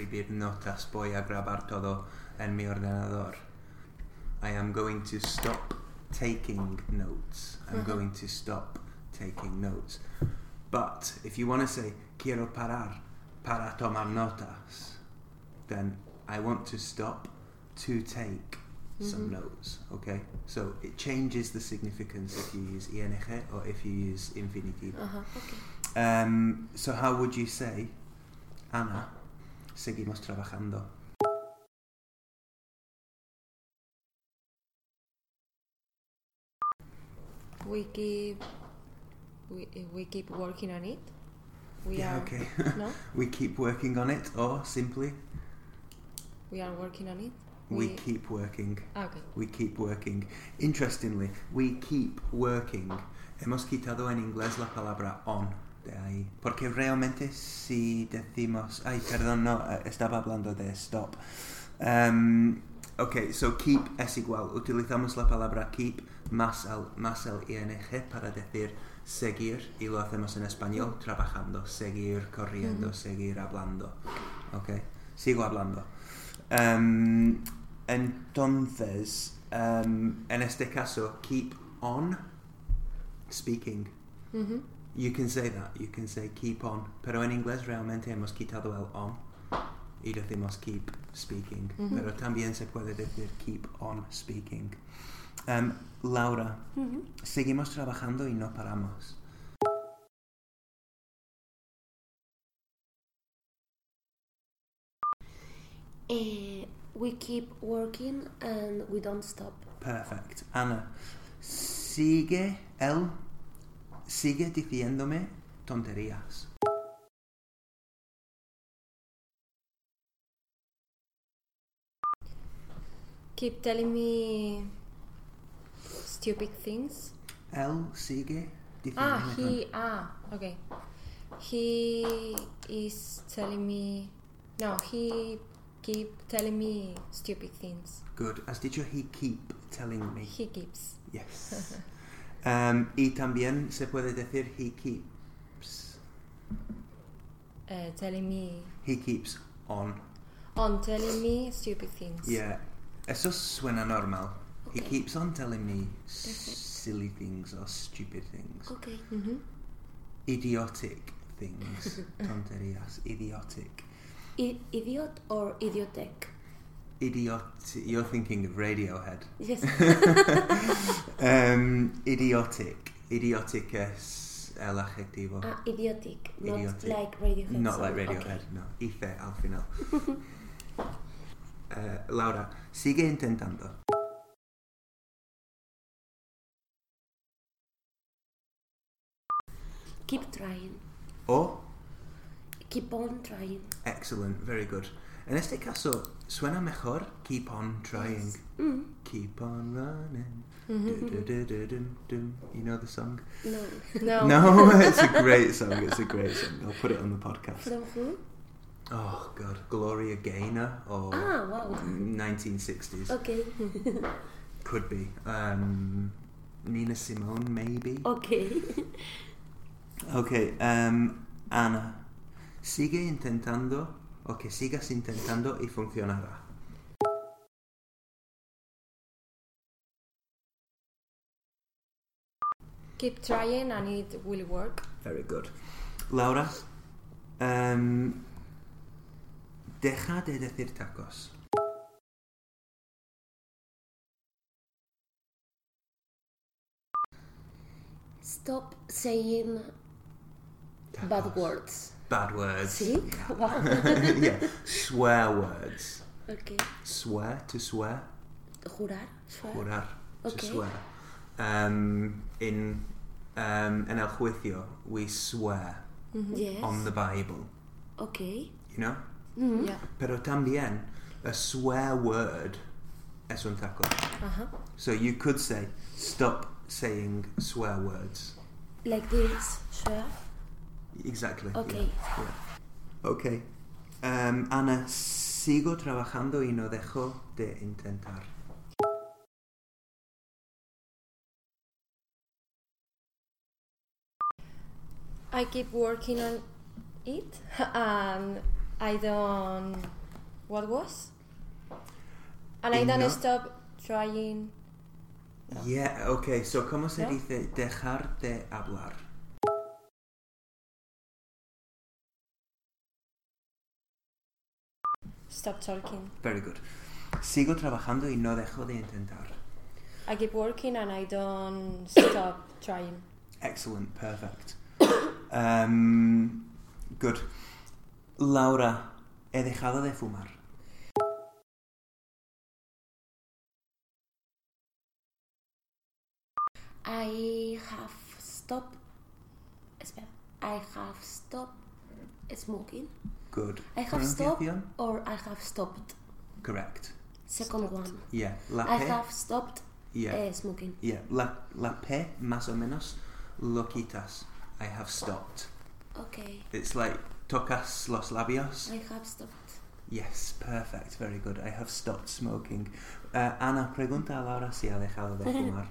Escribir notas. Voy a grabar todo en mi ordenador. I am going to stop taking notes. I'm going to stop taking notes. But if you want to say quiero parar para tomar notas, then I want to stop to take some notes. Okay, so it changes the significance if you use ing or if you use infinitive. Ajá, ok. Um, so how would you say, Ana, seguimos trabajando? We keep we, we keep working on it. We yeah, are okay. no, we keep working on it, or simply, we are working on it. we keep working. Okay. We keep working. Interestingly, we keep working. Hemos quitado en inglés la palabra on de ahí. Porque realmente si decimos... Ay, perdón, no, eh, estaba hablando de stop. Um, ok, so keep es igual. Utilizamos la palabra keep más el, más el ing para decir seguir y lo hacemos en español trabajando, seguir corriendo, seguir hablando. Ok, sigo hablando. Um, entonces, um, en este caso, keep on speaking. Mhm. You can say that, you can say keep on, pero en inglés realmente hemos quitado el on y decimos keep speaking, Ujú. pero también se puede decir keep on speaking. Um, Laura, Mhm. seguimos trabajando y no paramos. Eh, we keep working and we don't stop. Perfect. Ana, sigue él, sigue diciéndome tonterías. Keep telling me stupid things. Él sigue Ah, he ah okay. He is telling me no. He keep telling me stupid things. Good. Has dicho he keep telling me. He keeps. Yes. Um, y también se puede decir he keeps. Uh, telling me He keeps on. on telling me stupid things. Yeah. Eso suena normal. He keeps on telling me Perfect. silly things or stupid things. Okay. Mm-hmm. Idiotic things. Tonterías. Idiotic. I- idiot or idiotic? Idiot. You're thinking of Radiohead. Yes. Um, idiotic. Idiotic es el adjetivo. ah, idiotic, not Idiotic. like Radiohead. Not song. like Radiohead, no. Ife al final. Eh, Laura, sigue intentando. Keep trying. O, Keep on trying. excellent, very good. En este caso, suena mejor keep on trying. Mm. Keep on running. Du-du-du-du-dum-dum. You know the song? No. No. No, it's a great song. It's a great song. I'll put it on the podcast. Who? Oh, God. Gloria Gaynor or Ah, wow. 1960s. Okay. Could be. Um, Nina Simone, maybe. okay. Ok, um, Ana, sigue intentando o que sigas intentando y funcionará. Keep trying and it will work. Very good. Laura, um, deja de decir tacos. Stop saying bad words. Bad words. See? Wow. yeah, swear words. Okay. Swear, to swear. Jurar. Swear. Jurar, to Okay. swear. Um, in um, en el juicio, we swear Yes. on the Bible. Okay. you know? Mhm. Yeah. Pero también, a swear word es un taco. Uh-huh. So you could say, stop saying swear words. Like this. Sure. Exactly. Okay. yeah, yeah. Ok. Um, Ana, sigo trabajando y no dejo de intentar. I keep working on it and I don't what was? And I don't no- stop trying No. Yeah, ok. So, ¿cómo se No? dice dejar de hablar? Stop talking. Very good. Sigo trabajando y no dejo de intentar. I keep working and I don't stop trying. Excellent, perfect. Um, good. Laura, he dejado de fumar. I have stopped. Espera. I have stopped smoking. Good. I have stopped or I have stopped. Correct. Second Stopped. one. Yeah. La I have stopped Yeah. uh, smoking. Yeah. La, la P, más o menos, lo quitas. I have stopped. Okay. It's like tocas los labios. I have stopped. Yes, perfect. Very good. I have stopped smoking. Uh, Ana, pregunta a Laura si ha dejado de fumar.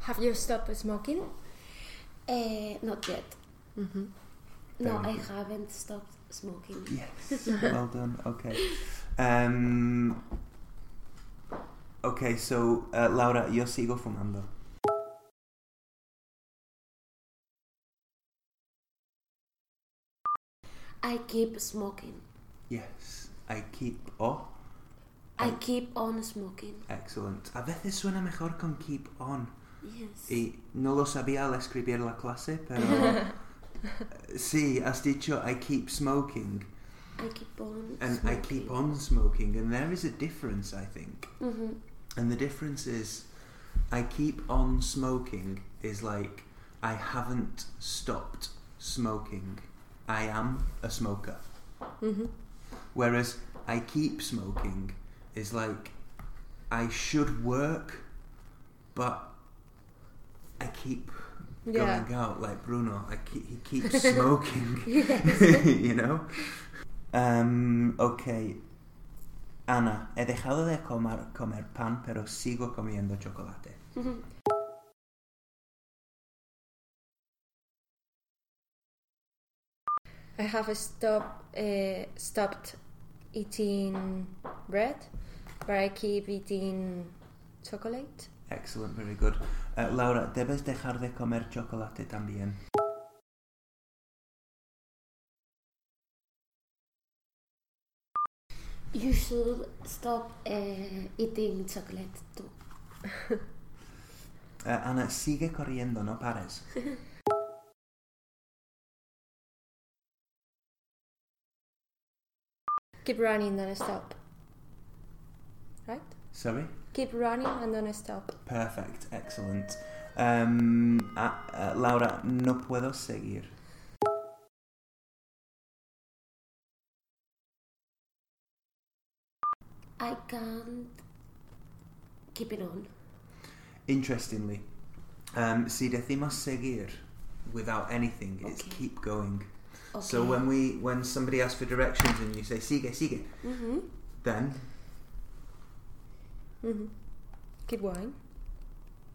Have you stopped smoking? Uh, not yet. Mm-hmm. No, Very I haven't stopped smoking. Yes, well done. Okay. Um, okay, so uh, Laura, yo sigo fumando. I keep smoking. Yes, I keep. Oh, I I- keep on smoking. excellent. A veces suena mejor con keep on. Yes. Y no lo sabía al escribir la clase, pero sí, has dicho I keep smoking I keep on and smoking. I keep on smoking, and there is a difference, I think. hmm And the difference is, I keep on smoking is like I haven't stopped smoking. I am a smoker. Mm-hmm. Whereas I keep smoking is like I should work, but I keep Yeah. going out like Bruno. I keep, he keeps smoking. you know. Um, okay. Ana, he dejado de comer, comer pan, pero sigo comiendo chocolate. I have stopped uh, stopped eating bread, but I keep eating chocolate. Excellent, very good. Uh, Laura, debes dejar de comer chocolate también. You should stop uh, eating chocolate too. uh, Ana, sigue corriendo, no pares. Keep running, don't stop. Right? Sorry? Keep running and don't stop. Perfect, excellent. Um, uh, uh, Laura, no puedo seguir. I can't keep it on. Interestingly, um, si decimos seguir without anything, it's keep going. Okay. So when we when somebody asks for directions and you say sigue, sigue, hmm then Mm-hmm. Keep going.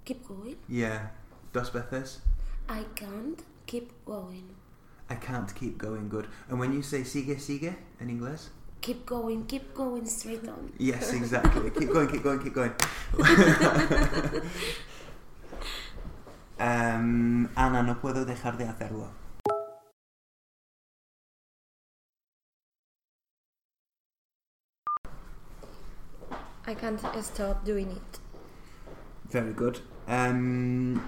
keep going. yeah, dos veces. I can't keep going. I can't keep going good. And when you say sigue, sigue in English, Keep going. Keep going straight on. yes, exactly. keep going, keep going, keep going. um, Ana, no puedo dejar de hacerlo. I can't stop doing it. Very good. Um,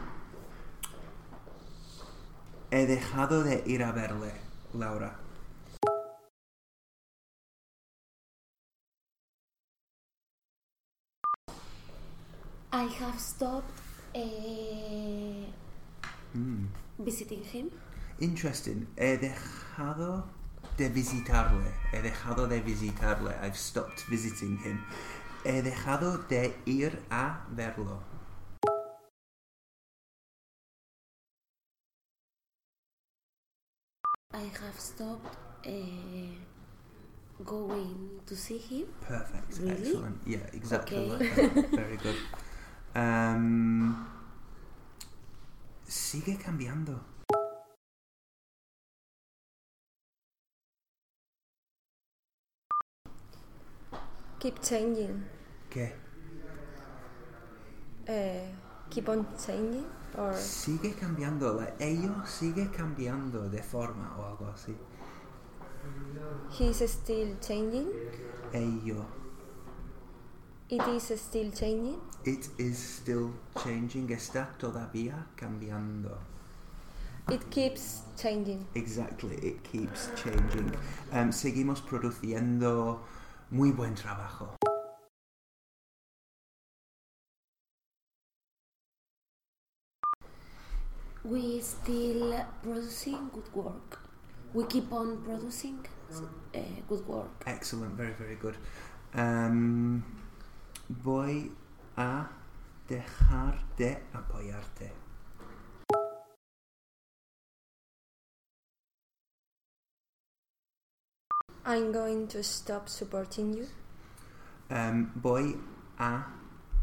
he dejado de ir a verle, Laura. I have stopped Eh, Mm. visiting him. Interesting. He dejado de visitarle. He dejado de visitarle. I've stopped visiting him. He dejado de ir a verlo. I have stopped uh, going to see him. Perfect. Really? Excellent. Yeah, exactly Okay. like that. Very good. Um, sigue cambiando. Keep changing. ¿Qué? Uh, keep on changing or Sigue cambiando. Like, ello sigue cambiando de forma o algo así. he's still changing. Ello. It is still changing. It is still changing. Está todavía cambiando. It keeps changing. Exactly, it keeps changing. Um, seguimos produciendo muy buen trabajo. We still producing good work. We keep on producing uh, good work. Excellent, very, very good. Um, voy a dejar de apoyarte. I'm going to stop supporting you. Um, voy a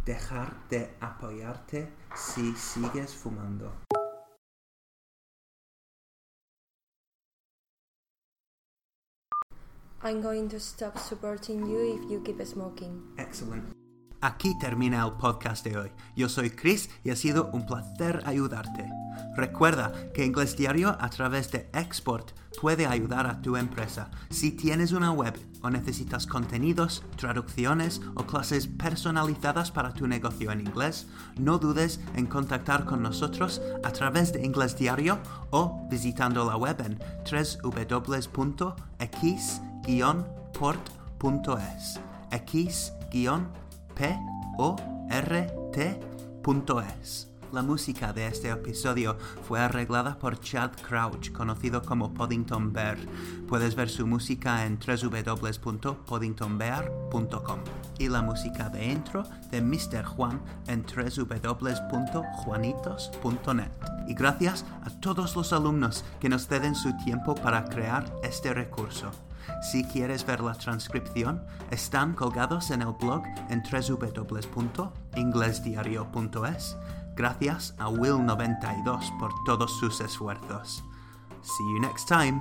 dejar de apoyarte si sigues fumando. I'm going to stop supporting you if you keep smoking. Excellent. Aquí termina el podcast de hoy. Yo soy Chris y ha sido un placer ayudarte. Recuerda que Inglés Diario a través de Export puede ayudar a tu empresa. Si tienes una web o necesitas contenidos, traducciones o clases personalizadas para tu negocio en inglés, no dudes en contactar con nosotros a través de Inglés Diario o visitando la web en www.x-port.es. x-p-o-r-t.es. La música de este episodio fue arreglada por Chad Crouch, conocido como Poddington Bear. Puedes ver su música en www.poddingtonbear.com y la música de intro de Mr. Juan en www.juanitos.net. Y gracias a todos los alumnos que nos ceden su tiempo para crear este recurso. Si quieres ver la transcripción, están colgados en el blog en www.inglesdiario.es. Gracias a Will92 por todos sus esfuerzos. See you next time.